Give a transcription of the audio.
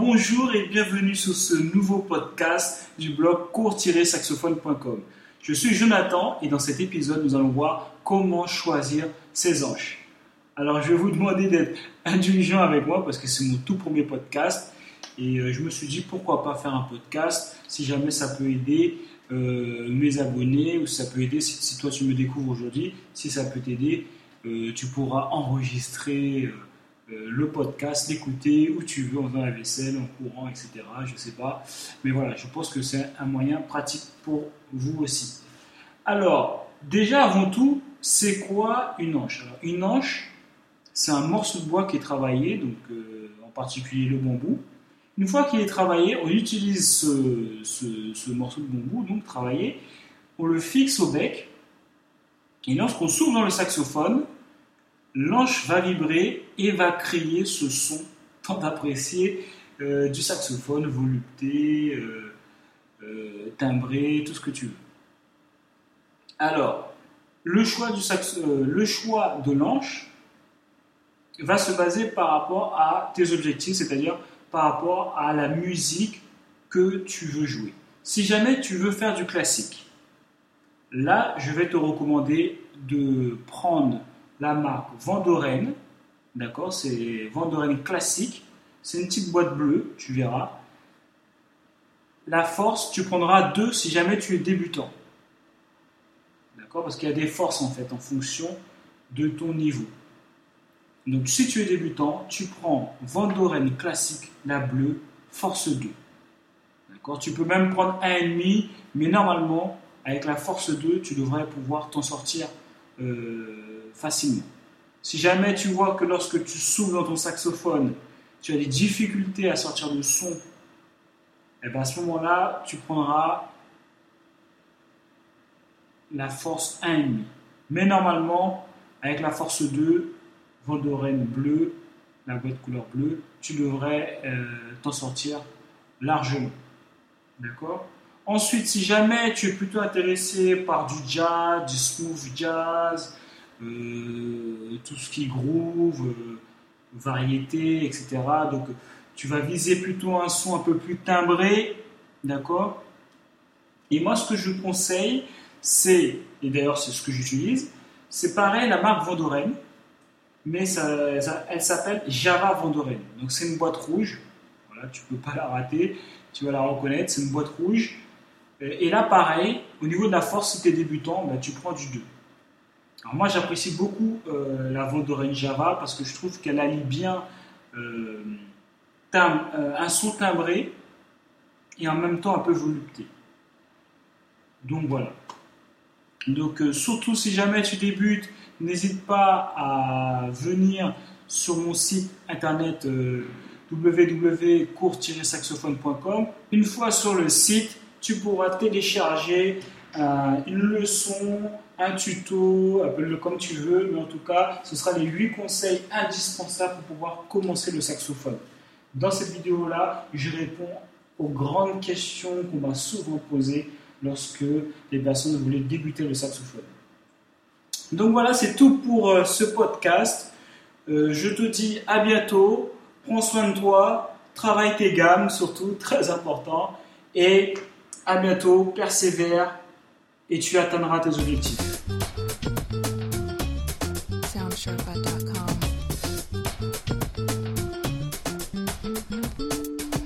bonjour et bienvenue sur ce nouveau podcast du blog court-saxophone.com. Je suis Jonathan et dans cet épisode, nous allons voir comment choisir ses hanches. Alors, je vais vous demander d'être indulgent avec moi parce que c'est mon tout premier podcast et euh, je me suis dit pourquoi pas faire un podcast si jamais ça peut aider euh, mes abonnés ou si ça peut aider si, toi tu me découvres aujourd'hui, si ça peut t'aider, euh, tu pourras enregistrer le podcast, l'écouter où tu veux, en faisant la vaisselle, en courant, etc. Je ne sais pas. Mais voilà, je pense que c'est un moyen pratique pour vous aussi. Alors, déjà avant tout, c'est quoi une hanche? Une hanche, c'est un morceau de bois qui est travaillé, donc euh, en particulier le bambou. Une fois qu'il est travaillé, on utilise ce, ce, morceau de bambou, donc travaillé, on le fixe au bec, et lorsqu'on s'ouvre dans le saxophone, l'anche va vibrer et va créer ce son tant apprécié euh, du saxophone, volupté, euh, euh, timbré, tout ce que tu veux. Alors, le choix, du le choix de l'anche va se baser par rapport à tes objectifs, c'est-à-dire par rapport à la musique que tu veux jouer. Si jamais tu veux faire du classique, là, je vais te recommander de prendre la marque Vendoren. D'accord C'est Vendoren classique. C'est une petite boîte bleue, tu verras. La force, tu prendras deux si jamais tu es débutant. D'accord Parce qu'il y a des forces en fait en fonction de ton niveau. Donc si tu es débutant, tu prends Vendoren classique, la bleue, force 2. D'accord Tu peux même prendre 1,5, mais normalement, avec la force 2, tu devrais pouvoir t'en sortir euh, facilement. Si jamais tu vois que lorsque tu souffles dans ton saxophone, tu as des difficultés à sortir de son, et eh bien à ce moment-là, tu prendras la force 1,5. Mais normalement, avec la force 2, Voldorène bleu, la boîte couleur bleue, tu devrais euh, t'en sortir largement. D'accord? Ensuite, si jamais tu es plutôt intéressé par du jazz, du smooth jazz, euh, tout ce qui groove, euh, variété, etc. Donc, tu vas viser plutôt un son un peu plus timbré, d'accord? Et moi, ce que je conseille, c'est, et d'ailleurs c'est ce que j'utilise, c'est pareil, la marque Vendoren, mais elle s'appelle Java Vendoren. Donc c'est une boîte rouge, voilà, tu peux pas la rater, tu vas la reconnaître, c'est une boîte rouge et là, pareil, au niveau de la force, si tu es débutant, ben, tu prends du 2. Alors moi, j'apprécie beaucoup euh, la Vendoren Java parce que je trouve qu'elle allie bien euh, euh, un son timbré et en même temps un peu volupté. Donc voilà. Donc surtout si jamais tu débutes, n'hésite pas à venir sur mon site internet www.cours-saxophone.com. Une fois sur le site, tu pourras télécharger euh, une leçon, un tuto, appelle-le comme tu veux, mais en tout cas, ce sera les 8 conseils indispensables pour pouvoir commencer le saxophone. Dans cette vidéo-là, je réponds aux grandes questions qu'on m'a souvent posées lorsque les personnes voulaient débuter le saxophone. Donc voilà, c'est tout pour euh, ce podcast. Euh, je te dis à bientôt. Prends soin de toi. Travaille tes gammes, surtout, très important. Et à bientôt, persévère et tu atteindras tes objectifs.